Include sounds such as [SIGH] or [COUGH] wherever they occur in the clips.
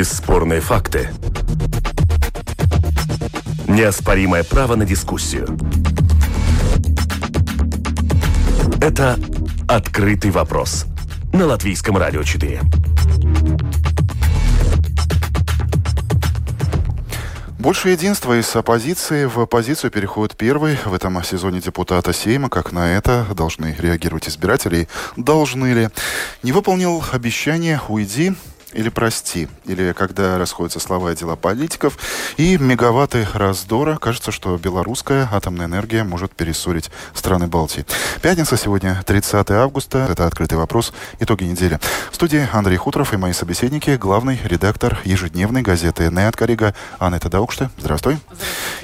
Бесспорные факты. Неоспоримое право на дискуссию. Это «Открытый вопрос» на Латвийском радио 4. Больше единства из оппозиции в оппозицию переходит первый в этом сезоне депутата Сейма. Как на это должны реагировать избиратели? Должны ли? Не выполнил обещание «Уйди» или «прости», или когда расходятся слова и дела политиков, и мегаватты раздора. Кажется, что белорусская атомная энергия может перессорить страны Балтии. Пятница сегодня, 30 августа. Это «Открытый вопрос». Итоги недели. В студии Андрей Хуторов и мои собеседники, главный редактор ежедневной газеты «Неат Корига» Анетта Даукште. Здравствуй.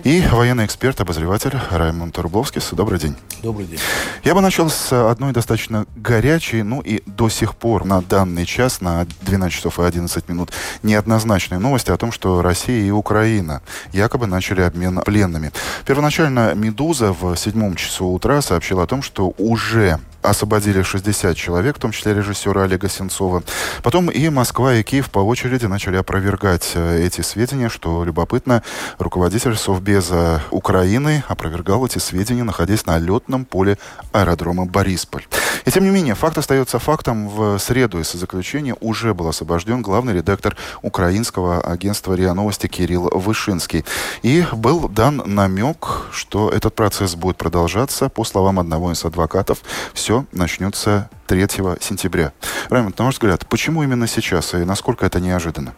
И военный эксперт, обозреватель Раймонд Рубловскис. Добрый день. Добрый день. Я бы начал с одной достаточно горячей, ну и до сих пор на данный час, на 12 часов часов и 11 минут неоднозначные новости о том, что Россия и Украина якобы начали обмен пленными. Первоначально «Медуза» в седьмом часу утра сообщила о том, что уже освободили 60 человек, в том числе режиссера Олега Сенцова. Потом и Москва, и Киев по очереди начали опровергать э, эти сведения, что любопытно, руководитель Совбеза Украины опровергал эти сведения, находясь на летном поле аэродрома Борисполь. И тем не менее, факт остается фактом. В среду из заключения уже был освобожден главный редактор украинского агентства РИА Новости Кирилл Вышинский. И был дан намек, что этот процесс будет продолжаться. По словам одного из адвокатов, все начнется 3 сентября. Раймонд, на ваш взгляд, почему именно сейчас и насколько это неожиданно?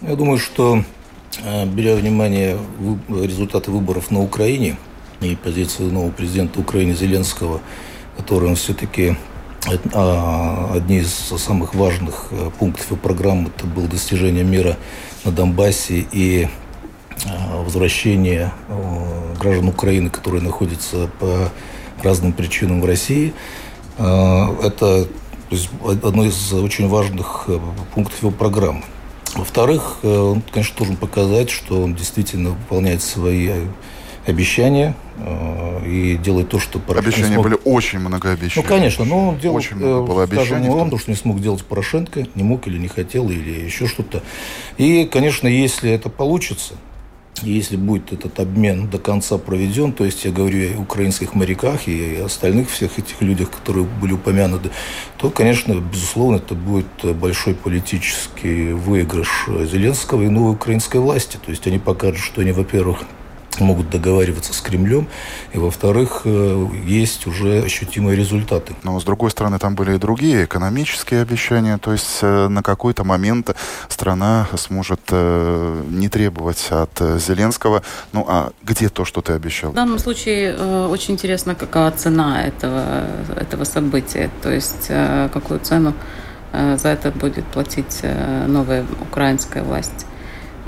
Я думаю, что э, беря внимание результаты выборов на Украине и позицию нового президента Украины Зеленского, который он все-таки а, одни из самых важных э, пунктов его программы это было достижение мира на Донбассе и э, возвращение граждан Украины, которые находятся по разным причинам в России. А, это одно из очень важных э, пунктов его программы. Во-вторых, э, он, конечно, должен показать, что он действительно выполняет свои обещания э, и делает то, что Порошенко Обещания смог... были очень многообещающие. Ну, конечно, но он делал, очень много было. Скажем, он то, что не смог делать Порошенко, не мог или не хотел, или еще что-то. И, конечно, если это получится, если будет этот обмен до конца проведен, то есть я говорю о украинских моряках и остальных всех этих людях, которые были упомянуты, то, конечно, безусловно, это будет большой политический выигрыш Зеленского и новой украинской власти. То есть они покажут, что они, во-первых, могут договариваться с Кремлем, и, во-вторых, э, есть уже ощутимые результаты. Но, с другой стороны, там были и другие экономические обещания, то есть э, на какой-то момент страна сможет э, не требовать от Зеленского, ну а где то, что ты обещал? В данном случае очень интересно, какая цена этого, этого события, то есть какую цену за это будет платить новая украинская власть.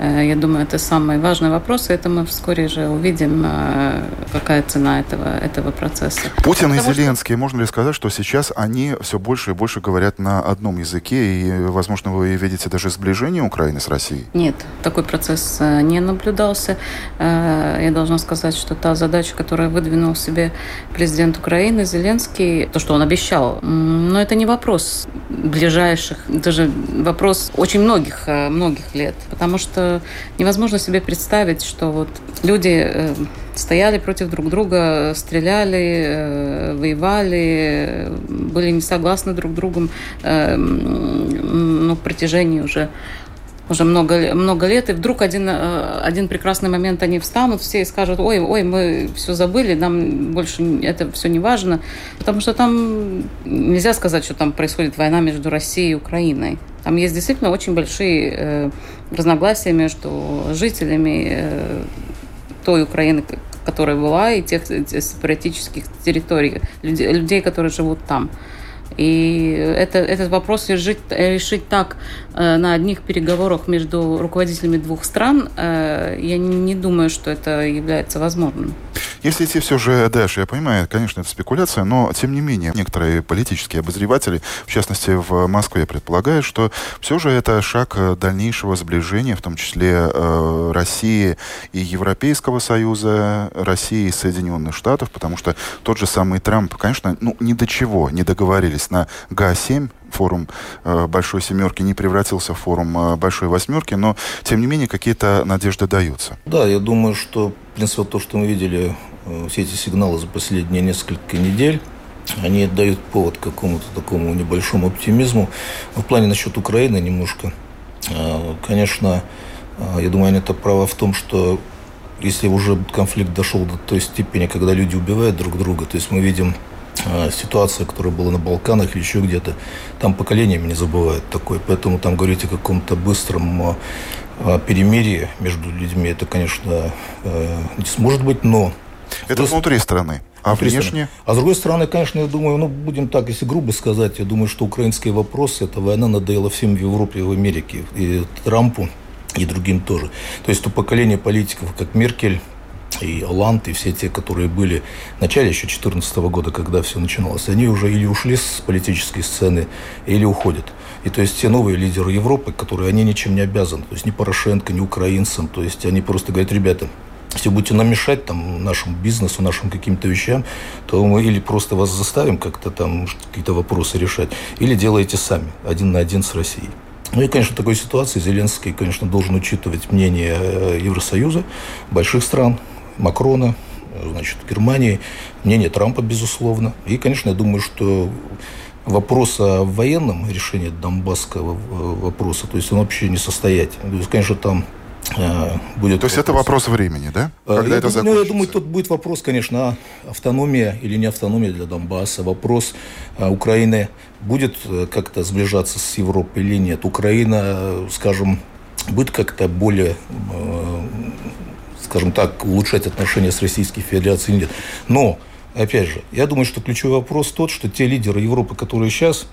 Э, я думаю, это самый важный вопрос, и это мы вскоре же увидим, э, какая цена этого, этого процесса. Путин Потому и Зеленский, что... можно ли сказать, что сейчас они все больше и больше говорят на одном языке, и, возможно, вы видите даже сближение Украины с Россией? Нет, такой процесс э, не наблюдался. Я должна сказать, что та задача, которую выдвинул себе президент Украины Зеленский, то, что он обещал, но это не вопрос ближайших, это же вопрос очень многих, многих лет, потому что невозможно себе представить, что вот люди э, стояли против друг друга, стреляли, э, воевали, были не согласны друг с другом э, ну, в протяжении уже уже много, много лет, и вдруг один, один прекрасный момент они встанут все и скажут, ой, ой, мы все забыли, нам больше это все не важно, потому что там нельзя сказать, что там происходит война между Россией и Украиной. Там есть действительно очень большие э, разногласия между жителями э, той Украины, которая была, и тех сепаратических территорий, людей, людей которые живут там. И это, этот вопрос решить, решить так э, на одних переговорах между руководителями двух стран, э, я не думаю, что это является возможным. Если идти все же дальше, я понимаю, конечно, это спекуляция, но тем не менее некоторые политические обозреватели, в частности в Москве, предполагают, что все же это шаг дальнейшего сближения, в том числе э, России и Европейского Союза, России и Соединенных Штатов, потому что тот же самый Трамп, конечно, ну ни до чего не договорились на ГА-7, форум э, Большой Семерки не превратился в форум э, Большой Восьмерки, но, тем не менее, какие-то надежды даются. Да, я думаю, что, в принципе, то, что мы видели, э, все эти сигналы за последние несколько недель, они дают повод к какому-то такому небольшому оптимизму. В плане насчет Украины немножко, конечно, я думаю, они это право в том, что если уже конфликт дошел до той степени, когда люди убивают друг друга, то есть мы видим ситуация, которая была на Балканах еще где-то, там поколениями не забывают такое. Поэтому там говорить о каком-то быстром а, а, перемирии между людьми, это, конечно, не сможет быть, но... Это внутри страны. А внешне? А с другой стороны, конечно, я думаю, ну, будем так, если грубо сказать, я думаю, что украинский вопрос, эта война надоела всем в Европе и в Америке, и Трампу, и другим тоже. То есть то поколение политиков, как Меркель, и Оланд, и все те, которые были в начале еще 2014 года, когда все начиналось, они уже или ушли с политической сцены, или уходят. И то есть те новые лидеры Европы, которые они ничем не обязаны, то есть ни Порошенко, ни украинцам, то есть они просто говорят, ребята, если будете нам мешать там, нашему бизнесу, нашим каким-то вещам, то мы или просто вас заставим как-то там какие-то вопросы решать, или делаете сами, один на один с Россией. Ну и, конечно, в такой ситуации Зеленский, конечно, должен учитывать мнение э, Евросоюза, больших стран, Макрона, значит, Германии, мнение Трампа, безусловно. И, конечно, я думаю, что вопрос о военном решении Донбасского вопроса, то есть он вообще не состоятельный. То есть, конечно, там э, будет То есть это вопрос времени, да? Э, Когда я это закончится? Ну, я думаю, тут будет вопрос, конечно, автономия или не автономия для Донбасса. Вопрос э, Украины будет как-то сближаться с Европой или нет. Украина, скажем, будет как-то более скажем так, улучшать отношения с Российской Федерацией нет. Но, опять же, я думаю, что ключевой вопрос тот, что те лидеры Европы, которые сейчас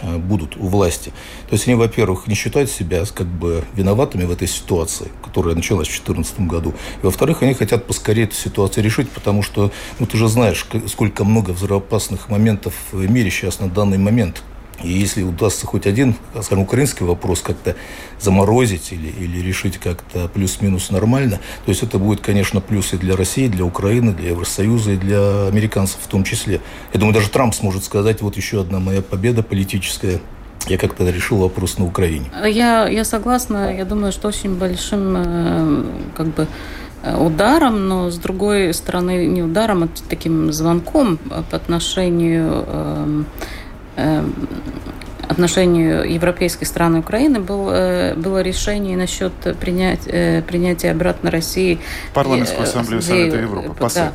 э, будут у власти. То есть они, во-первых, не считают себя как бы виноватыми в этой ситуации, которая началась в 2014 году. И, во-вторых, они хотят поскорее эту ситуацию решить, потому что, ну, ты же знаешь, сколько много взрывоопасных моментов в мире сейчас на данный момент. И если удастся хоть один, скажем, украинский вопрос как-то заморозить или, или решить как-то плюс-минус нормально, то есть это будет, конечно, плюс и для России, для Украины, для Евросоюза, и для американцев в том числе. Я думаю, даже Трамп сможет сказать, вот еще одна моя победа политическая, я как-то решил вопрос на Украине. Я, я согласна. Я думаю, что очень большим э, как бы э, ударом, но с другой стороны не ударом, а таким звонком по отношению эм, Эм, отношению европейской страны Украины был, э, было решение насчет принять, э, принятия обратно России. Парламентскую ассамблею Совета Европы. Да,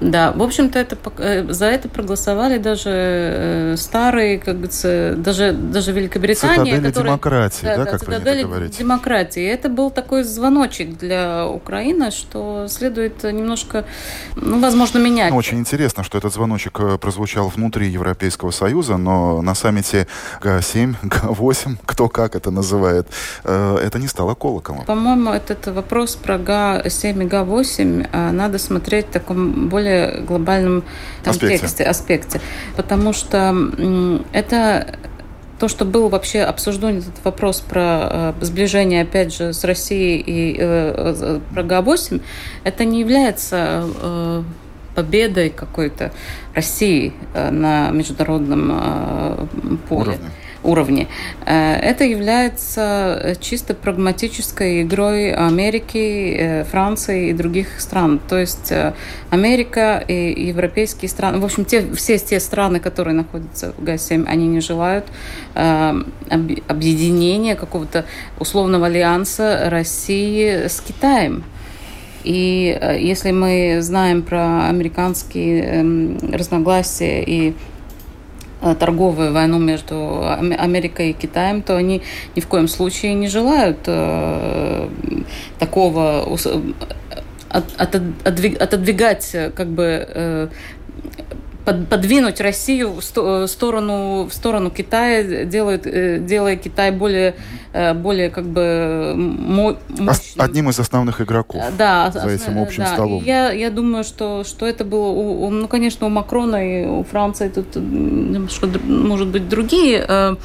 да, в общем-то, это, э, за это проголосовали даже старые, как бы, даже, даже Великобритания. Цитадели которые, демократии, да, да как цитадели вы говорите. демократии. Это был такой звоночек для Украины, что следует немножко, ну, возможно, менять. Ну, очень интересно, что этот звоночек прозвучал внутри Европейского Союза, но на саммите Г7, [LAUGHS] Г8, кто как это называет, э, это не стало колоколом. По-моему, этот вопрос про Г7 и Г8 э, надо смотреть в таком более глобальном контексте, аспекте, аспекте потому что это то, что был вообще обсужден этот вопрос про э, сближение, опять же, с Россией и э, э, про Г8, это не является победой какой-то России э, на международном э, поле. Уровне уровне. Э, это является чисто прагматической игрой Америки, Франции и других стран. То есть Америка и европейские страны, в общем, те, все те страны, которые находятся в Г7, они не желают объединения какого-то условного альянса России с Китаем. И э, если мы знаем про американские эм, разногласия и э, торговую войну между Америкой и Китаем, то они ни в коем случае не желают э, такого отодвигать как бы подвинуть Россию в сторону, в сторону Китая, делает, делая Китай более Э, более как бы мощным. Одним из основных игроков да, за этим общим да. столом. я, я думаю, что, что это было, у, ну, конечно, у Макрона и у Франции тут немножко, может быть, другие э, э,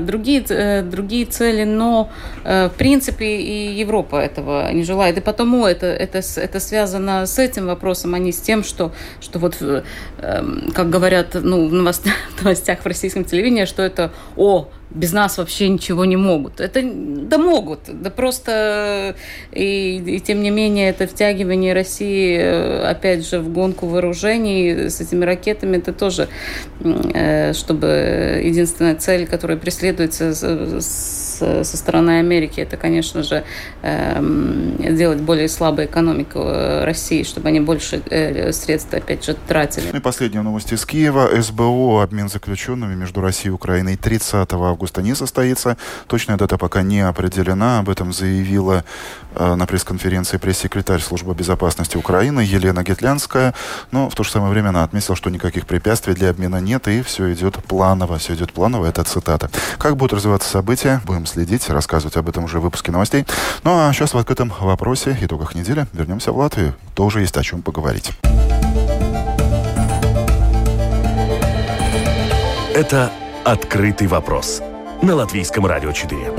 другие, э, другие цели, но в принципе и Европа этого не желает. И потому это, это, это связано с этим вопросом, а не с тем, что, что вот, эм, как говорят ну, [LAUGHS] в новостях в российском телевидении, что это «О, без нас вообще ничего не могут. Это да могут, да просто и, и тем не менее это втягивание России э, опять же в гонку вооружений с этими ракетами это тоже э, чтобы единственная цель, которая преследуется со стороны Америки, это, конечно же, э, сделать более слабой экономику э, России, чтобы они больше э, средств, опять же, тратили. Ну и последняя новость из Киева. СБО обмен заключенными между Россией и Украиной 30 августа не состоится. Точная дата пока не определена. Об этом заявила э, на пресс-конференции пресс-секретарь Службы безопасности Украины Елена Гетлянская. Но в то же самое время она отметила, что никаких препятствий для обмена нет, и все идет планово. Все идет планово, это цитата. Как будут развиваться события, будем следить, рассказывать об этом уже в выпуске новостей. Ну а сейчас в открытом вопросе, итогах недели, вернемся в Латвию. Тоже есть о чем поговорить. Это «Открытый вопрос» на Латвийском радио 4.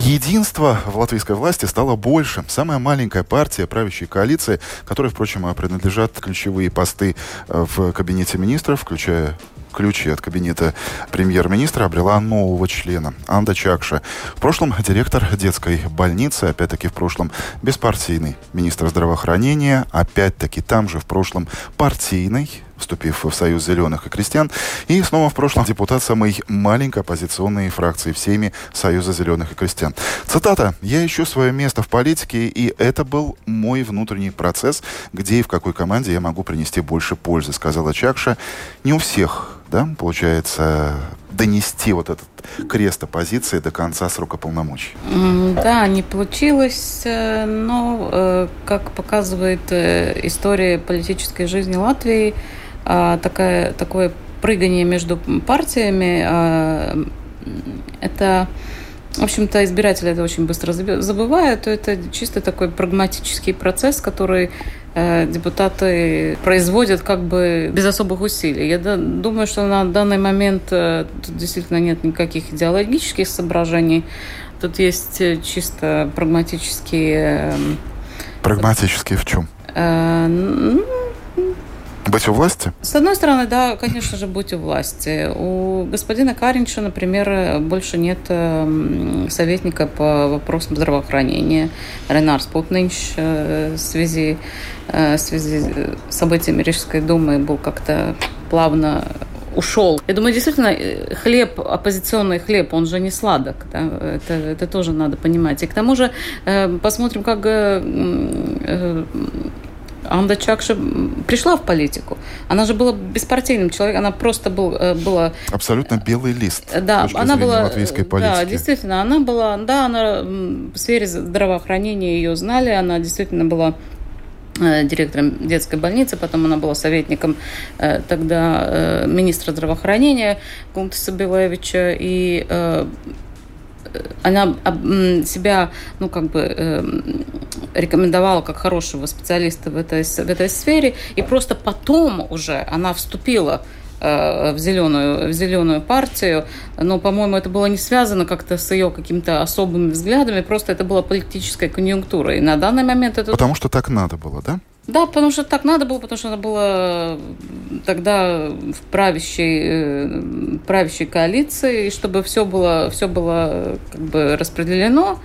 Единство в латвийской власти стало больше. Самая маленькая партия правящей коалиции, которой, впрочем, принадлежат ключевые посты э, в кабинете министров, включая ключи от кабинета премьер-министра обрела нового члена Анда Чакша. В прошлом директор детской больницы, опять-таки в прошлом беспартийный министр здравоохранения, опять-таки там же в прошлом партийный вступив в Союз зеленых и крестьян, и снова в прошлом депутат самой маленькой оппозиционной фракции в Сейме Союза зеленых и крестьян. Цитата. «Я ищу свое место в политике, и это был мой внутренний процесс, где и в какой команде я могу принести больше пользы», сказала Чакша. Не у всех, да, получается, донести вот этот крест оппозиции до конца срока полномочий? Да, не получилось, э, но, э, как показывает э, история политической жизни Латвии, а, такая, такое прыгание между партиями, а, это, в общем-то, избиратели это очень быстро забывают. Это чисто такой прагматический процесс, который депутаты производят как бы без особых усилий. Я думаю, что на данный момент э, тут действительно нет никаких идеологических соображений. Тут есть э, чисто прагматические... Прагматические в чем? Ну, быть у власти? С одной стороны, да, конечно же, быть у власти. У господина Каринча, например, больше нет эм, советника по вопросам здравоохранения. Ренар Спутнинч э, в связи, э, в связи с событиями Рижской думы был как-то плавно ушел. Я думаю, действительно, э, хлеб, оппозиционный хлеб, он же не сладок. Да? Это, это тоже надо понимать. И к тому же посмотрим, как Анда Чакша пришла в политику. Она же была беспартийным человеком, она просто был, э, была... Абсолютно белый лист. Э, да, она была... Латвийской политики. Да, действительно, она была... Да, она в сфере здравоохранения ее знали, она действительно была э, директором детской больницы, потом она была советником тогда министра здравоохранения Гунтаса Белевича, и она себя, ну, как бы эм, рекомендовала как хорошего специалиста в этой, в этой сфере, и просто потом уже она вступила э, в зеленую, в зеленую партию, но, по-моему, это было не связано как-то с ее какими-то особыми взглядами, просто это была политическая конъюнктура. И на данный момент это... Потому что так надо было, да? Да, потому что так надо было, потому что она была тогда в правящей, э, правящей коалиции, и чтобы все было, все было как бы распределено.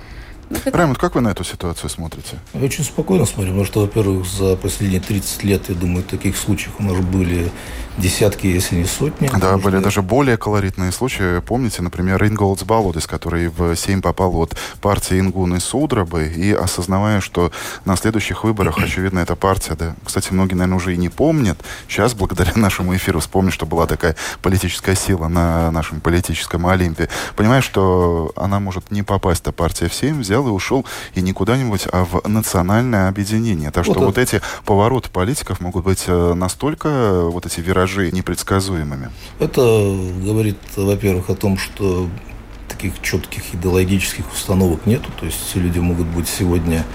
Это... Раймонд, как вы на эту ситуацию смотрите? Я очень спокойно смотрю, потому что, во-первых, за последние 30 лет, я думаю, таких случаев у нас были десятки, если не сотни. Да, были даже более колоритные случаи. Помните, например, Инголдс Балодис, который в Сейм попал от партии Ингуны Судрабы, и осознавая, что на следующих выборах, [CLEARS THROAT] очевидно, эта партия, да, кстати, многие, наверное, уже и не помнят, сейчас, благодаря нашему эфиру, вспомнят, что была такая политическая сила на нашем политическом Олимпе, понимая, что она может не попасть, эта партия в Сейм, взял и ушел, и не куда-нибудь, а в национальное объединение. Так что вот, вот эти повороты политиков могут быть э, настолько, вот эти виражи непредсказуемыми? Это говорит, во-первых, о том, что таких четких идеологических установок нету. То есть люди могут быть сегодня,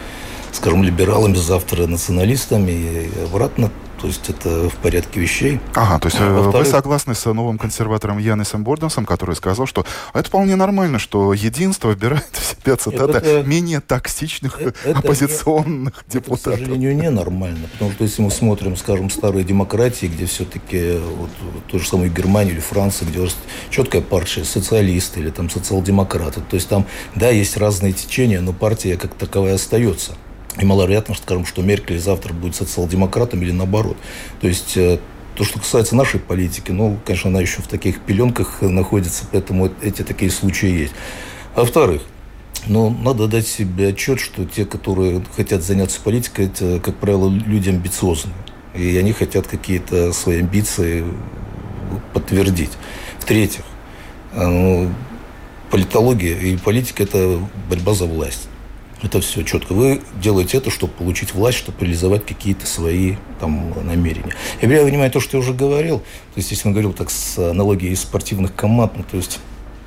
скажем, либералами, завтра националистами и обратно. То есть это в порядке вещей. Ага, то есть а, вы согласны с новым консерватором Янисом Борденсом, который сказал, что это вполне нормально, что единство выбирает в себя, цитата, это, менее токсичных это оппозиционных не, депутатов. Это, к сожалению, ненормально. Потому что если мы смотрим, скажем, старые демократии, где все-таки вот, то же самое Германия или Франция, где четкая партия социалисты или там социал-демократы. То есть там, да, есть разные течения, но партия как таковая остается. И маловероятно, скажем, что Меркель завтра будет социал-демократом или наоборот. То есть э, то, что касается нашей политики, ну, конечно, она еще в таких пеленках находится, поэтому эти такие случаи есть. А во-вторых, ну, надо дать себе отчет, что те, которые хотят заняться политикой, это, как правило, люди амбициозные. И они хотят какие-то свои амбиции подтвердить. В-третьих, э, ну, политология и политика – это борьба за власть. Это все четко. Вы делаете это, чтобы получить власть, чтобы реализовать какие-то свои там, намерения. Я понимаю то, что я уже говорил. То есть, если он говорил так с аналогией спортивных команд, ну, то есть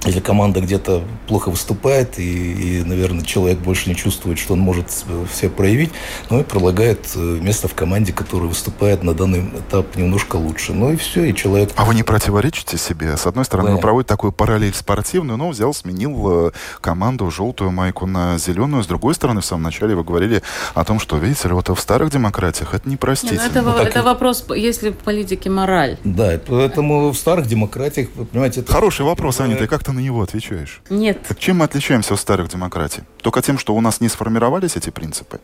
если команда где-то плохо выступает, и, и, наверное, человек больше не чувствует, что он может все проявить, ну и предлагает э, место в команде, которая выступает на данный этап немножко лучше. Ну и все, и человек... А вы не противоречите себе? С одной стороны, Понятно. вы проводите такую параллель спортивную, но взял, сменил э, команду желтую майку на зеленую. С другой стороны, в самом начале вы говорили о том, что, видите ли, вот в старых демократиях это непростительно. Не, ну это, ну, это вопрос, если в политике мораль. Да, поэтому в старых демократиях, понимаете... Это... Хороший вопрос, Аня, ты как ты на него отвечаешь? Нет. Так чем мы отличаемся от старых демократий? Только тем, что у нас не сформировались эти принципы?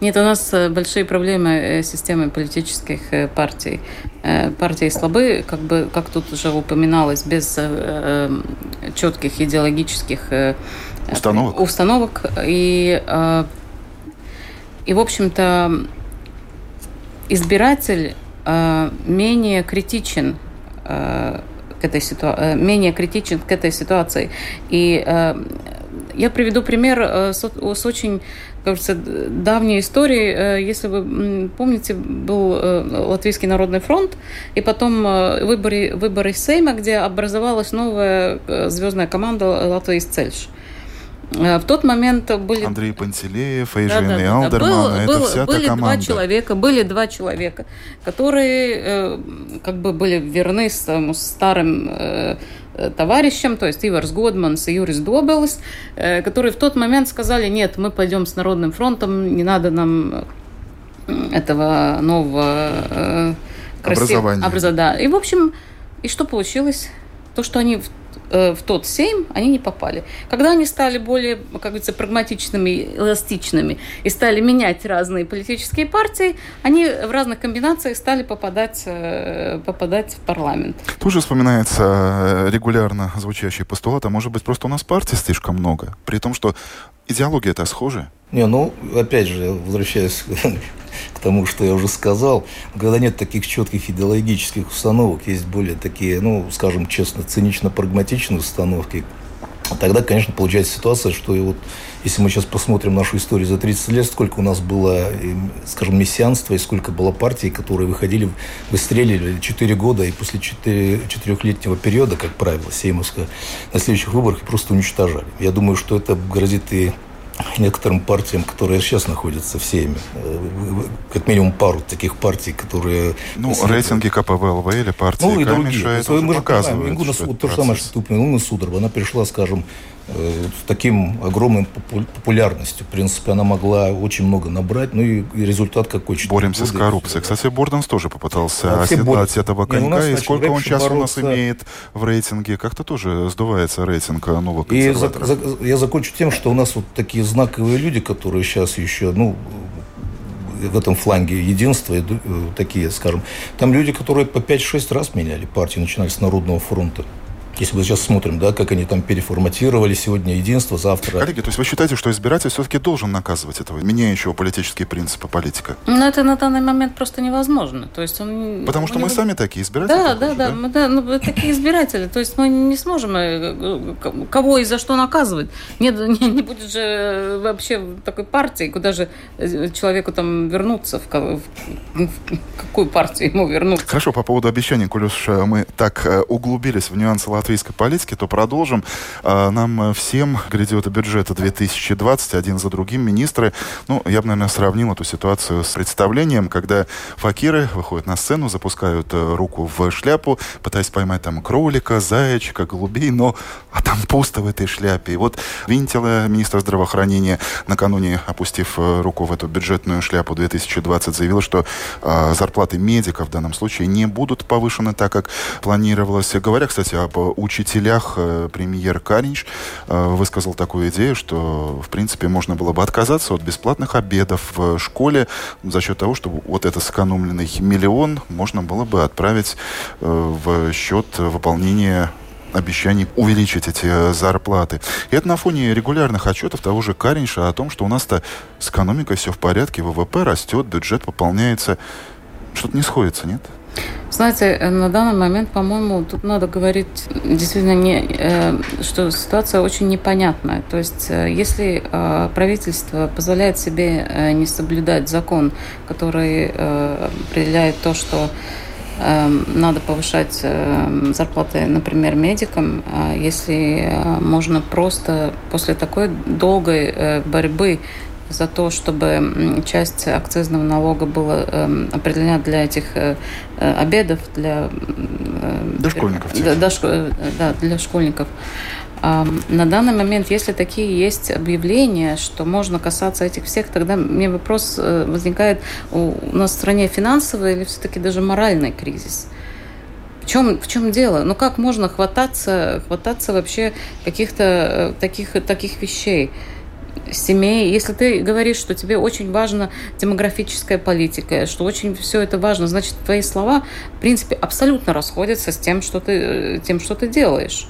Нет, у нас э, большие проблемы э, с системой политических э, партий. Партии слабы, как бы, как тут уже упоминалось, без четких идеологических установок. установок. И, и в общем-то, избиратель менее критичен этой ситуации, э, менее критичен к этой ситуации. И э, я приведу пример э, с, с очень кажется, давней истории. Если вы помните, был Латвийский народный фронт, и потом выборы, выборы Сейма, где образовалась новая звездная команда Латвии Цельш. В тот момент были... Андрей Пантелеев, Эйжин да, да, и Алдерман, да. это был, вся были та команда. Два человека, были два человека, которые э, как бы были верны там, старым э, товарищам, то есть Иварс Годманс и Юрис Добелс, э, которые в тот момент сказали, нет, мы пойдем с Народным фронтом, не надо нам этого нового э, красив... образования. Образа, да. И, в общем, и что получилось? То, что они Э, в тот сейм они не попали. Когда они стали более, как говорится, прагматичными, эластичными и стали менять разные политические партии, они в разных комбинациях стали попадать, э, попадать в парламент. Тоже вспоминается э, регулярно звучащий постулат, а может быть просто у нас партий слишком много, при том, что идеология это схожая. Не, ну, опять же, возвращаясь к тому, что я уже сказал, когда нет таких четких идеологических установок, есть более такие, ну, скажем честно, цинично-прагматичные установки, тогда, конечно, получается ситуация, что и вот если мы сейчас посмотрим нашу историю за 30 лет, сколько у нас было, скажем, мессианства и сколько было партий, которые выходили, выстреливали 4 года, и после 4, 4-летнего периода, как правило, Сеймовска, на следующих выборах просто уничтожали. Я думаю, что это грозит и некоторым партиям, которые сейчас находятся в Сейме. Э, как минимум пару таких партий, которые... Ну, если... рейтинги КПВЛВ или партии ну, и другие. Это мы же показываем. То же самое, что ты упомянул, Судорова. Она пришла, скажем, с таким огромной популярностью. В принципе, она могла очень много набрать, ну и, результат какой. Боремся года, с коррупцией. Кстати, Борденс тоже попытался да, оседлать этого конька. И, сколько он сейчас бороться... у нас имеет в рейтинге? Как-то тоже сдувается рейтинг нового консерватора. И за, за, я закончу тем, что у нас вот такие знаковые люди, которые сейчас еще, ну, в этом фланге единства, э, такие, скажем, там люди, которые по 5-6 раз меняли партию, начиная с Народного фронта. Если мы сейчас смотрим, да, как они там переформатировали сегодня единство, завтра... Коллеги, то есть вы считаете, что избиратель все-таки должен наказывать этого меняющего политические принципы политика? Ну, это на данный момент просто невозможно. То есть он... Потому что мы него... сами такие избиратели? Да, да, да, мы, да, ну, такие избиратели. То есть мы не сможем э, кого и за что наказывать. Нет, [LAUGHS] не, не будет же вообще такой партии, куда же э, человеку там вернуться, в, в, в какую партию ему вернуться. Хорошо, по поводу обещаний, коль уж мы так э, углубились в нюансы латвийской политики, то продолжим. А, нам всем грядет бюджета 2020, один за другим министры. Ну, я бы, наверное, сравнил эту ситуацию с представлением, когда факиры выходят на сцену, запускают э, руку в шляпу, пытаясь поймать там кролика, зайчика, голубей, но а там пусто в этой шляпе. И вот Винтила, министр здравоохранения, накануне опустив э, руку в эту бюджетную шляпу 2020, заявил, что э, зарплаты медиков в данном случае не будут повышены так, как планировалось. Говоря, кстати, об учителях, э, премьер Каринч э, высказал такую идею, что, в принципе, можно было бы отказаться от бесплатных обедов в школе за счет того, что вот этот сэкономленный миллион можно было бы отправить э, в счет выполнения обещаний увеличить эти зарплаты. И это на фоне регулярных отчетов того же Каринша о том, что у нас-то с экономикой все в порядке, ВВП растет, бюджет пополняется. Что-то не сходится, нет? Знаете, э, на данный момент, по-моему, тут надо говорить действительно, не, э, что ситуация очень непонятная. То есть, если правительство позволяет себе не соблюдать закон, который определяет то, что надо повышать зарплаты, например, медикам, а если э, можно просто после такой долгой э, борьбы за то, чтобы часть акцизного налога была эм, определена для этих э, обедов, для дошкольников. Для, да, для школьников. На данный момент, если такие есть объявления, что можно касаться этих всех, тогда мне вопрос э, возникает, у нас в стране финансовый или все-таки даже моральный кризис? В чем, в чем дело? Ну как можно хвататься, хвататься вообще каких-то э, таких, таких вещей? Семей. Если ты говоришь, что тебе очень важна демографическая политика, что очень все это важно, значит, твои слова, в принципе, абсолютно расходятся с тем, что ты, э, тем, что ты делаешь.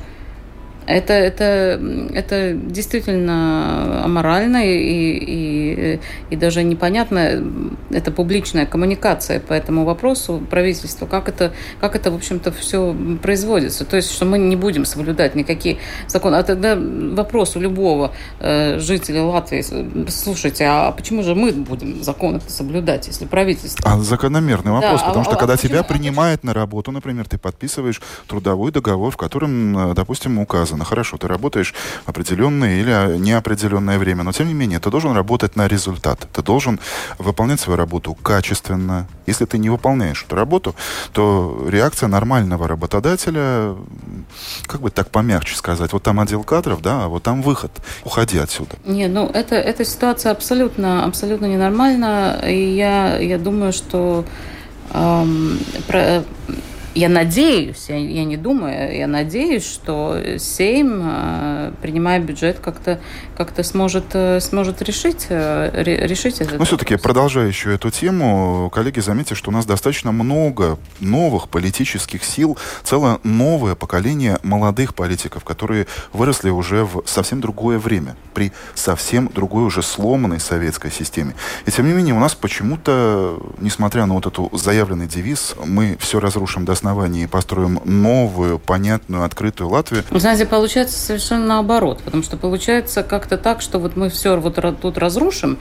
Это, это, это действительно аморально и, и, и даже непонятно. Это публичная коммуникация по этому вопросу правительства. Как это, как это в общем-то, все производится. То есть, что мы не будем соблюдать никакие законы. А тогда вопрос у любого э, жителя Латвии. Слушайте, а почему же мы будем законы соблюдать, если правительство... А закономерный вопрос, да, потому а, что а, когда а тебя почему? принимают на работу, например, ты подписываешь трудовой договор, в котором, э, допустим, указано сказано, хорошо, ты работаешь определенное или неопределенное время, но тем не менее ты должен работать на результат. Ты должен выполнять свою работу качественно. Если ты не выполняешь эту работу, то реакция нормального работодателя, как бы так помягче сказать, вот там отдел кадров, да, а вот там выход. Уходи отсюда. Не, ну это, эта ситуация абсолютно, абсолютно ненормальна. И я, я думаю, что эм, про, я надеюсь, я, я не думаю, я надеюсь, что Сейм, э, принимая бюджет, как-то как сможет, э, сможет решить, э, решить это. Но все-таки, продолжая еще эту тему, коллеги, заметьте, что у нас достаточно много новых политических сил, целое новое поколение молодых политиков, которые выросли уже в совсем другое время, при совсем другой уже сломанной советской системе. И тем не менее у нас почему-то, несмотря на вот эту заявленный девиз, мы все разрушим до основании построим новую, понятную, открытую Латвию. Вы знаете, получается совершенно наоборот, потому что получается как-то так, что вот мы все вот тут разрушим,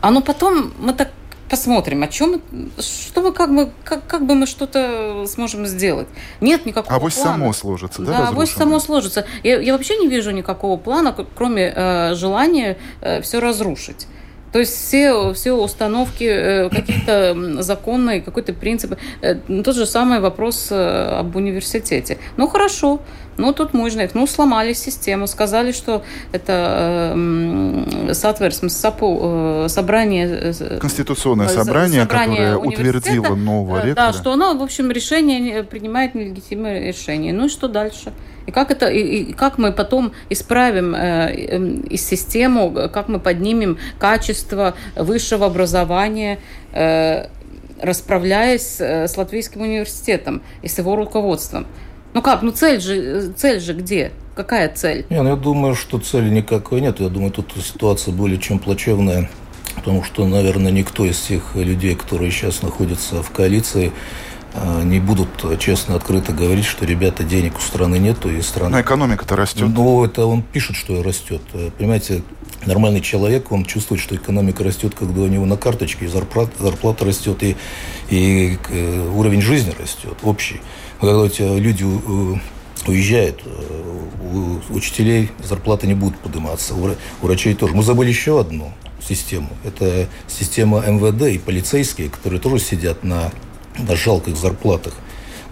а ну потом мы так посмотрим, о чем, что мы как бы, как, как бы мы что-то сможем сделать. Нет никакого а плана. А само сложится, да? Да, авось само сложится. Я, я вообще не вижу никакого плана, кроме э, желания э, все разрушить. То есть все, все установки э, какие-то законные, какой-то принцип. Э, тот же самый вопрос э, об университете. Ну хорошо, ну тут можно их, ну сломали систему, сказали, что это э, соответственно собрание... Конституционное собрание, собрание которое утвердило нового ректора. Да, что оно, в общем, решение принимает нелегитимное решение. Ну и что дальше? И как, это, и, и как мы потом исправим э, э, систему, как мы поднимем качество высшего образования, э, расправляясь э, с Латвийским университетом и с его руководством. Ну как, ну цель же, цель же где? Какая цель? Не, ну я думаю, что цели никакой нет. Я думаю, тут ситуация более чем плачевная, потому что, наверное, никто из тех людей, которые сейчас находятся в коалиции, а, не будут честно, открыто говорить, что, ребята, денег у страны нету, и страна... Но экономика-то растет. Ну, это он пишет, что растет. Понимаете, нормальный человек, он чувствует, что экономика растет, когда у него на карточке зарплата, зарплата растет, и, и э, уровень жизни растет, общий. Когда у тебя люди уезжают. У учителей зарплаты не будут подниматься, у врачей тоже. Мы забыли еще одну систему. Это система МВД и полицейские, которые тоже сидят на, на жалких зарплатах.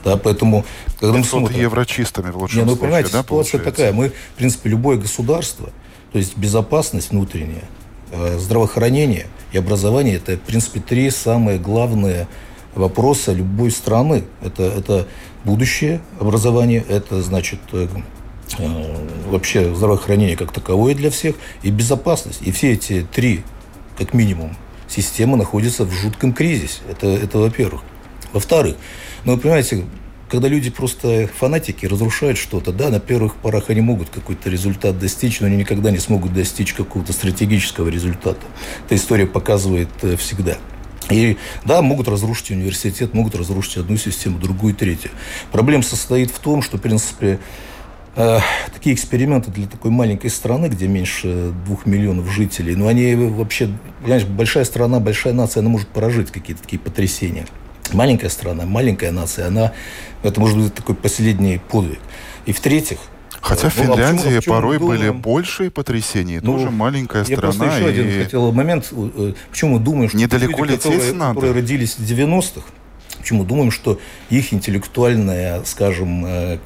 Да, поэтому, когда мы смотрим... еврочистами в лучшем не, ну, случае, понимаете, да, ситуация получается? такая. Мы, в принципе, любое государство, то есть безопасность внутренняя, э, здравоохранение и образование, это, в принципе, три самые главные вопроса любой страны. Это, это будущее образование, это, значит, э, э, вообще здравоохранение как таковое для всех и безопасность. И все эти три, как минимум, системы находятся в жутком кризисе. Это, это во-первых. Во-вторых, ну, вы понимаете, когда люди просто фанатики разрушают что-то, да, на первых порах они могут какой-то результат достичь, но они никогда не смогут достичь какого-то стратегического результата. Эта история показывает э, всегда. И да, могут разрушить университет, могут разрушить одну систему, другую, третью. Проблема состоит в том, что, в принципе, э, такие эксперименты для такой маленькой страны, где меньше двух миллионов жителей, ну, они вообще, понимаешь, большая страна, большая нация, она может поражить какие-то такие потрясения маленькая страна, маленькая нация, она, это может быть такой последний подвиг. И в-третьих, Хотя в ну, а Финляндии а почему, порой думаем... были большие потрясения, ну, тоже маленькая я страна. Я еще и... один хотел момент. Э, почему мы думаем, что Недалеко люди, которые, надо. которые родились в 90-х, почему думаем, что их интеллектуальная, скажем, э,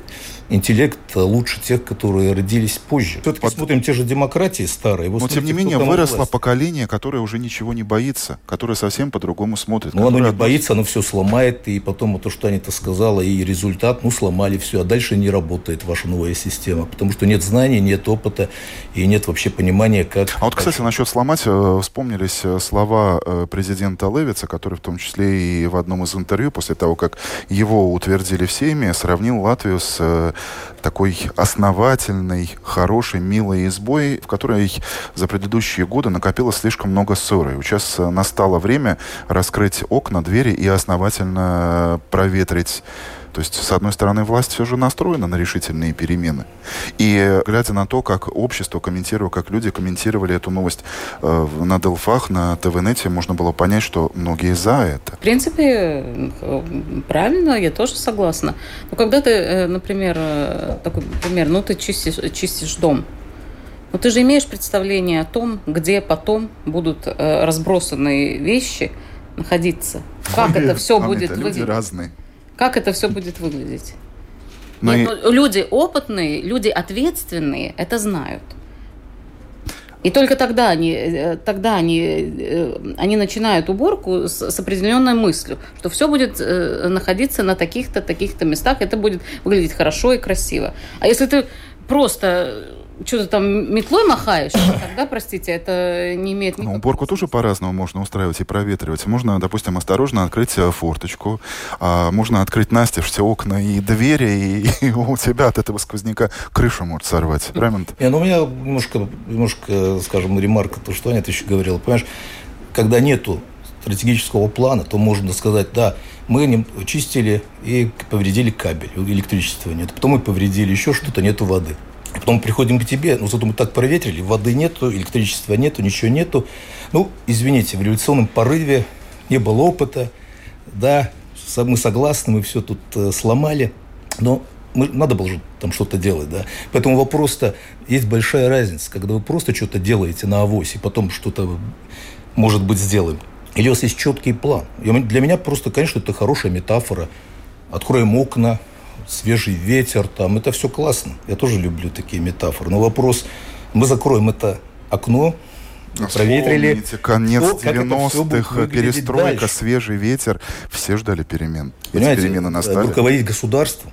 интеллект лучше тех, которые родились позже. Все-таки вот. смотрим те же демократии старые. Но тем не менее выросло власть. поколение, которое уже ничего не боится, которое совсем по-другому смотрит. Ну, оно не относится... боится, оно все сломает, и потом то, что Анита сказала, и результат, ну, сломали все, а дальше не работает ваша новая система, потому что нет знаний, нет опыта, и нет вообще понимания, как... А вот, кстати, насчет сломать, э, вспомнились э, слова э, президента Левица, который в том числе и в одном из интервью, после того, как его утвердили в Сейме, сравнил Латвию с такой основательной, хорошей, милой избой, в которой за предыдущие годы накопилось слишком много ссоры. Сейчас настало время раскрыть окна, двери и основательно проветрить то есть, с одной стороны, власть все же настроена на решительные перемены. И глядя на то, как общество комментировало, как люди комментировали эту новость э, на Делфах, на ТВНете, можно было понять, что многие за это. В принципе, правильно, я тоже согласна. Но когда ты, э, например, э, такой пример, ну ты чистишь, чистишь дом, но ты же имеешь представление о том, где потом будут э, разбросанные вещи находиться. Как это все будет выглядеть. разные. Как это все будет выглядеть? Но Нет, и... ну, люди опытные, люди ответственные это знают. И только тогда они, э, тогда они, э, они начинают уборку с, с определенной мыслью, что все будет э, находиться на таких-то, таких-то местах, это будет выглядеть хорошо и красиво. А если ты просто что-то там метлой махаешь, тогда, простите, это не имеет никакого... Ну, уборку тоже по-разному можно устраивать и проветривать. Можно, допустим, осторожно открыть э, форточку, а можно открыть настежь все окна и двери, и, [LAUGHS] и у тебя от этого сквозняка крышу может сорвать. Правильно? Не, ну у меня немножко, немножко, скажем, ремарка, то, что Аня еще говорила. Понимаешь, когда нету стратегического плана, то можно сказать, да, мы не чистили и повредили кабель, электричества нет. Потом мы повредили еще что-то, нету воды. Потом приходим к тебе, ну зато мы так проветрили, воды нету, электричества нету, ничего нету. Ну, извините, в революционном порыве не было опыта, да, мы согласны, мы все тут э, сломали, но мы, надо было же там что-то делать, да. Поэтому вопрос-то, есть большая разница, когда вы просто что-то делаете на авось, и потом что-то, может быть, сделаем. Или у вас есть четкий план. Для меня просто, конечно, это хорошая метафора. Откроем окна, свежий ветер, там, это все классно. Я тоже люблю такие метафоры. Но вопрос, мы закроем это окно, проветрили. Конец 90-х, перестройка, дальше. свежий ветер. Все ждали перемен. Понимаете, Эти перемены настали. Руководить государством,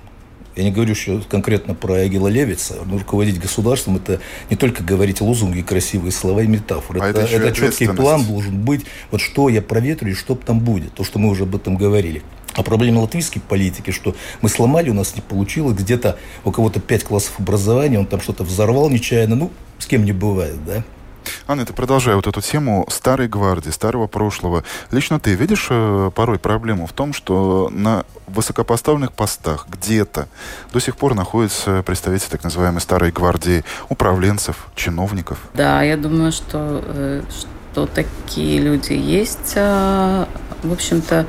я не говорю еще конкретно про Агила Левица, но руководить государством – это не только говорить лозунги, красивые слова и метафоры. А это, это, это четкий план должен быть, вот что я проветрю и что там будет. То, что мы уже об этом говорили. А проблема латвийской политики, что мы сломали, у нас не получилось, где-то у кого-то пять классов образования, он там что-то взорвал нечаянно, ну, с кем не бывает, да. Анна, ты продолжая вот эту тему старой гвардии, старого прошлого. Лично ты видишь э, порой проблему в том, что на высокопоставленных постах где-то до сих пор находятся представители так называемой старой гвардии управленцев, чиновников? Да, я думаю, что, э, что такие люди есть. А, в общем-то,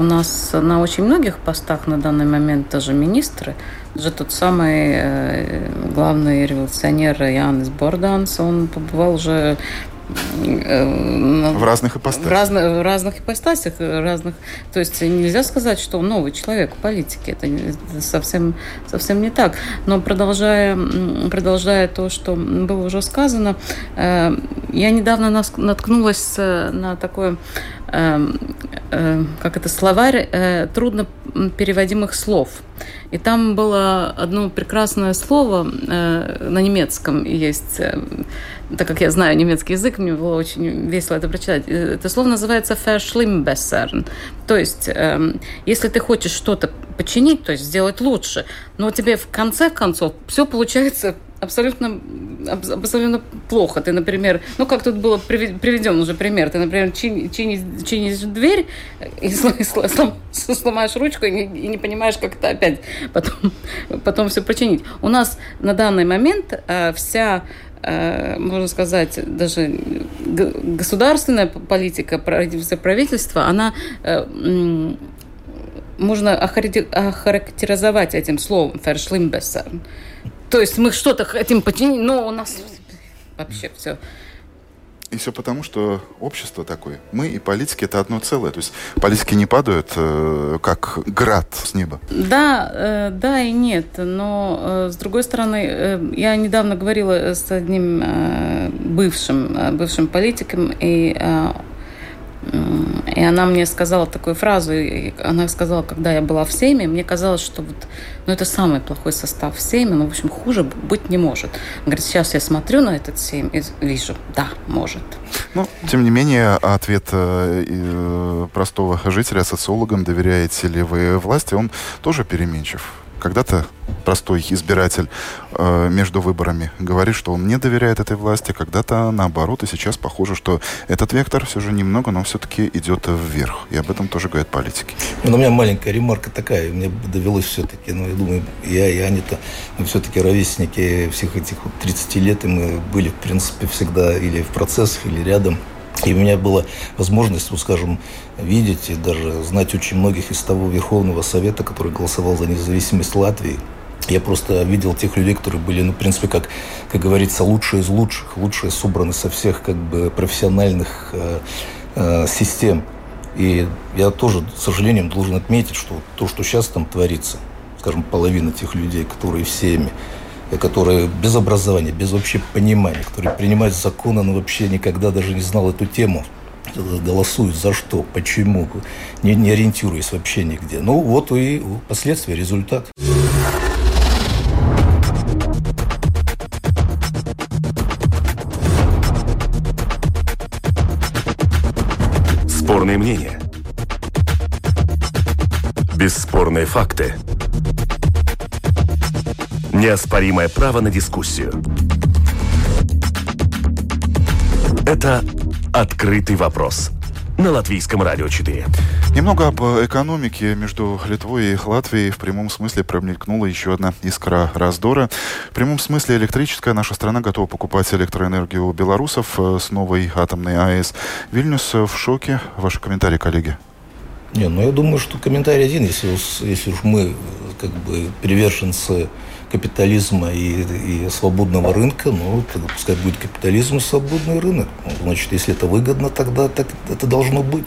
у нас на очень многих постах на данный момент даже министры, даже тот самый э, главный революционер Янис Борданс, он побывал уже в разных ипостасях. В, разно, в разных ипостасях, разных. То есть нельзя сказать, что он новый человек в политике. Это совсем, совсем не так. Но продолжая, продолжая то, что было уже сказано, э, я недавно наткнулась на такое как это словарь трудно переводимых слов. И там было одно прекрасное слово на немецком есть так как я знаю немецкий язык, мне было очень весело это прочитать. Э, это слово называется verschlimmbessern. То есть, эм, если ты хочешь что-то починить, то есть сделать лучше, но тебе в конце концов все получается абсолютно, абсолютно плохо. Ты, например, ну как тут было приведен уже пример, ты, например, чинишь, чинишь дверь и [LAUGHS] сломаешь ручку и не, и не понимаешь, как это опять потом, [LAUGHS] потом все починить. У нас на данный момент э, вся Э, можно сказать, даже государственная политика правительства, она э, можно охарактеризовать этим словом «фершлимбессер». То есть мы что-то хотим починить, но у нас вообще все и все потому, что общество такое. Мы и политики это одно целое. То есть политики не падают, э, как град с неба. Да, э, да и нет. Но э, с другой стороны, э, я недавно говорила с одним э, бывшим, э, бывшим политиком, и э, и она мне сказала такую фразу, и она сказала, когда я была в Сейме, мне казалось, что вот, ну, это самый плохой состав в Сейме, но, в общем, хуже быть не может. Она говорит, сейчас я смотрю на этот Сейм и вижу, да, может. Ну, тем не менее, ответ э, э простого жителя социологам, доверяете ли вы власти, он тоже переменчив. Когда-то простой избиратель э, между выборами говорит, что он не доверяет этой власти, когда-то наоборот, и сейчас похоже, что этот вектор все же немного, но все-таки идет вверх. И об этом тоже говорят политики. Ну, у меня маленькая ремарка такая. Мне довелось все-таки, ну, я думаю, я и Анита, мы все-таки ровесники всех этих вот 30 лет, и мы были, в принципе, всегда или в процессах, или рядом. И у меня была возможность, ну, скажем, видеть и даже знать очень многих из того Верховного Совета, который голосовал за независимость Латвии. Я просто видел тех людей, которые были, ну, в принципе, как, как говорится, лучшие из лучших, лучшие собраны со всех как бы профессиональных э, э, систем. И я тоже, с сожалением, должен отметить, что то, что сейчас там творится, скажем, половина тех людей, которые всеми, которые без образования, без вообще понимания, которые принимают законы, но вообще никогда даже не знал эту тему, голосуют за что, почему, не, не ориентируясь вообще нигде. Ну вот и последствия, результат. Спорные мнения. Бесспорные факты. Неоспоримое право на дискуссию. Это «Открытый вопрос» на Латвийском радио 4. Немного об экономике между Литвой и Латвией в прямом смысле промелькнула еще одна искра раздора. В прямом смысле электрическая наша страна готова покупать электроэнергию у белорусов э, с новой атомной АЭС. Вильнюс в шоке. Ваши комментарии, коллеги? Не, ну я думаю, что комментарий один, если, если уж мы как бы приверженцы капитализма и, и свободного рынка, ну, пускай будет капитализм и свободный рынок. Ну, значит, если это выгодно, тогда так это должно быть.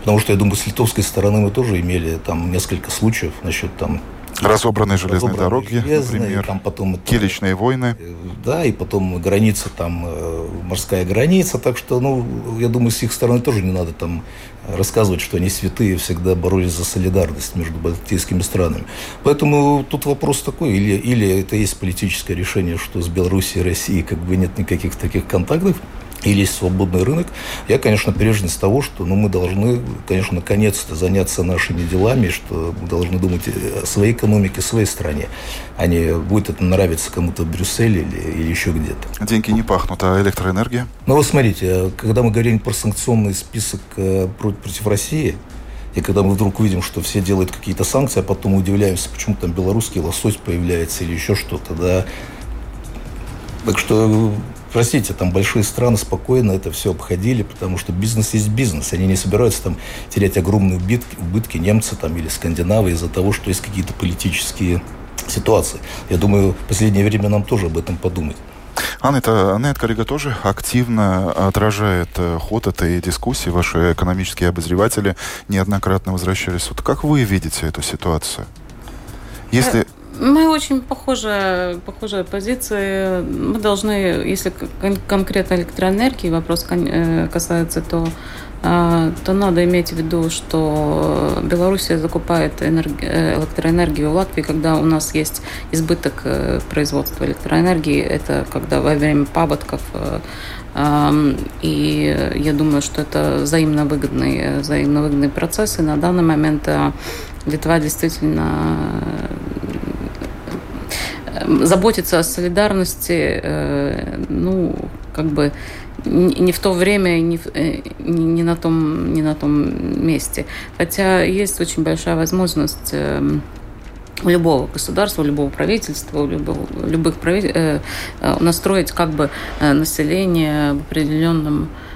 Потому что, я думаю, с литовской стороны мы тоже имели там несколько случаев насчет там Разобранные железные дороги, железные, например, там потом это, киличные войны. Э, да, и потом граница там, э, морская граница, так что, ну, я думаю, с их стороны тоже не надо там рассказывать, что они святые всегда боролись за солидарность между балтийскими странами. Поэтому тут вопрос такой, или, или это есть политическое решение, что с Белоруссией и Россией как бы нет никаких таких контактов, или есть свободный рынок. Я, конечно, приверженец того, что ну, мы должны, конечно, наконец-то заняться нашими делами, что мы должны думать о своей экономике, о своей стране, а не будет это нравиться кому-то в Брюсселе или, или еще где-то. Деньги не пахнут, а электроэнергия? Ну, вот смотрите, а когда мы говорим про санкционный список э, против России, и когда мы вдруг увидим, что все делают какие-то санкции, а потом удивляемся, почему там белорусский лосось появляется или еще что-то, да. Так что простите, там большие страны спокойно это все обходили, потому что бизнес есть бизнес. Они не собираются там терять огромные убытки, убытки немцы там или скандинавы из-за того, что есть какие-то политические ситуации. Я думаю, в последнее время нам тоже об этом подумать. Анна, это, Анна Карига тоже активно отражает э, ход этой дискуссии. Ваши экономические обозреватели неоднократно возвращались. Вот как вы видите эту ситуацию? Если... Э, мы очень похожие, похожие позиции. Мы должны, если конкретно электроэнергии вопрос э, касается, то а, то надо иметь в виду, что Белоруссия закупает электроэнергию в Латвии, когда у нас есть избыток э, производства электроэнергии. Это когда во время паводков э, и я думаю, что это взаимно выгодные, взаимно выгодные процессы. На данный момент э, Литва действительно заботится о солидарности, ну, как бы не в то время, не, э, не, на том, не на том месте. Хотя есть очень большая возможность эм, у любого государства, у любого правительства, у любого, любых правитель, э, э, настроить как бы население в определенном Э,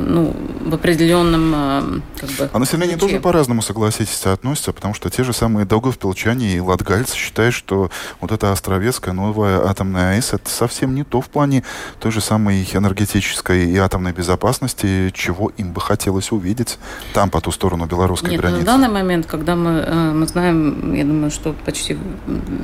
ну, в определенном э, как бы, А население ключе. тоже по-разному, согласитесь, относится, потому что те же самые Даугавпилчане и латгальцы считают, что вот эта Островецкая новая атомная АЭС это совсем не то в плане той же самой энергетической и атомной безопасности, чего им бы хотелось увидеть там, по ту сторону белорусской Нет, границы. Ну, на данный момент, когда мы, э, мы знаем, я думаю, что почти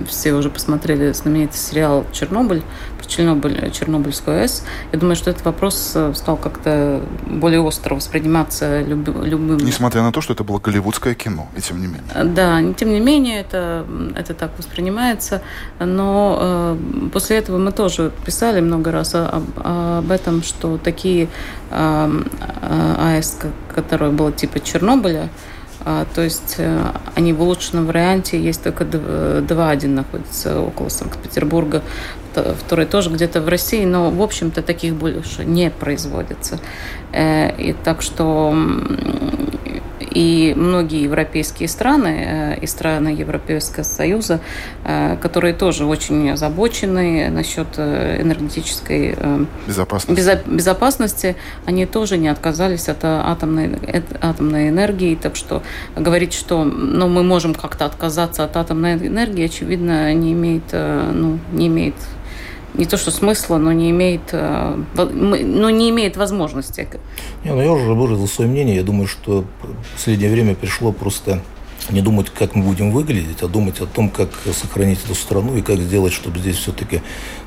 все уже посмотрели знаменитый сериал «Чернобыль», про Чернобыль, Чернобыльскую АЭС, я думаю, что этот вопрос стал как-то более остро восприниматься люб, любым. Несмотря на то, что это было голливудское кино, и тем не менее. Да, тем не менее, это, это так воспринимается. Но э, после этого мы тоже писали много раз об, об этом, что такие э, АЭС, которая была типа Чернобыля, то есть э, они в улучшенном варианте есть только два, один находится около Санкт-Петербурга, второй тоже где-то в России, но, в общем-то, таких больше не производится. Э, и так что и многие европейские страны э, и страны Европейского Союза, э, которые тоже очень озабочены насчет э, энергетической безопасности. безопасности, они тоже не отказались от атомной, атомной энергии. Так что говорить, что ну, мы можем как-то отказаться от атомной энергии, очевидно, не имеет, ну, не имеет не то что смысла, но не имеет, э, но не имеет возможности. Не, ну я уже выразил свое мнение. Я думаю, что в последнее время пришло просто не думать, как мы будем выглядеть, а думать о том, как сохранить эту страну и как сделать, чтобы здесь все-таки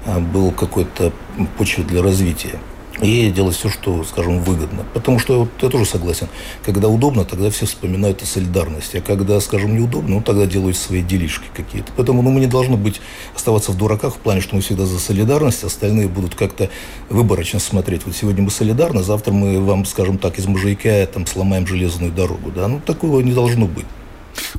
э, был какой-то почва для развития и делать все, что, скажем, выгодно. Потому что вот, я тоже согласен, когда удобно, тогда все вспоминают о солидарности, а когда, скажем, неудобно, ну, тогда делают свои делишки какие-то. Поэтому ну, мы не должны быть, оставаться в дураках в плане, что мы всегда за солидарность, остальные будут как-то выборочно смотреть. Вот сегодня мы солидарны, завтра мы вам, скажем так, из Мужайка там сломаем железную дорогу. Да? Ну, такого не должно быть.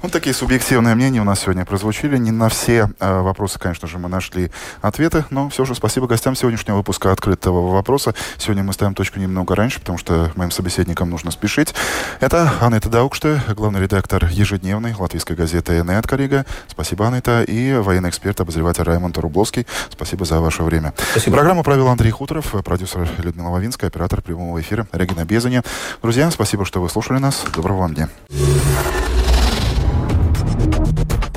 Вот такие субъективные мнения у нас сегодня прозвучили. Не на все э, вопросы, конечно же, мы нашли ответы, но все же спасибо гостям сегодняшнего выпуска «Открытого вопроса». Сегодня мы ставим точку немного раньше, потому что моим собеседникам нужно спешить. Это Анетта Даукште, главный редактор ежедневной латвийской газеты «Нет Корига». Спасибо, Анетта. И военный эксперт, обозреватель Раймонд Рубловский. Спасибо за ваше время. Спасибо. Программу провел Андрей Хуторов, продюсер Людмила Лавинская, оператор прямого эфира Регина Безаня. Друзья, спасибо, что вы слушали нас. Доброго вам дня.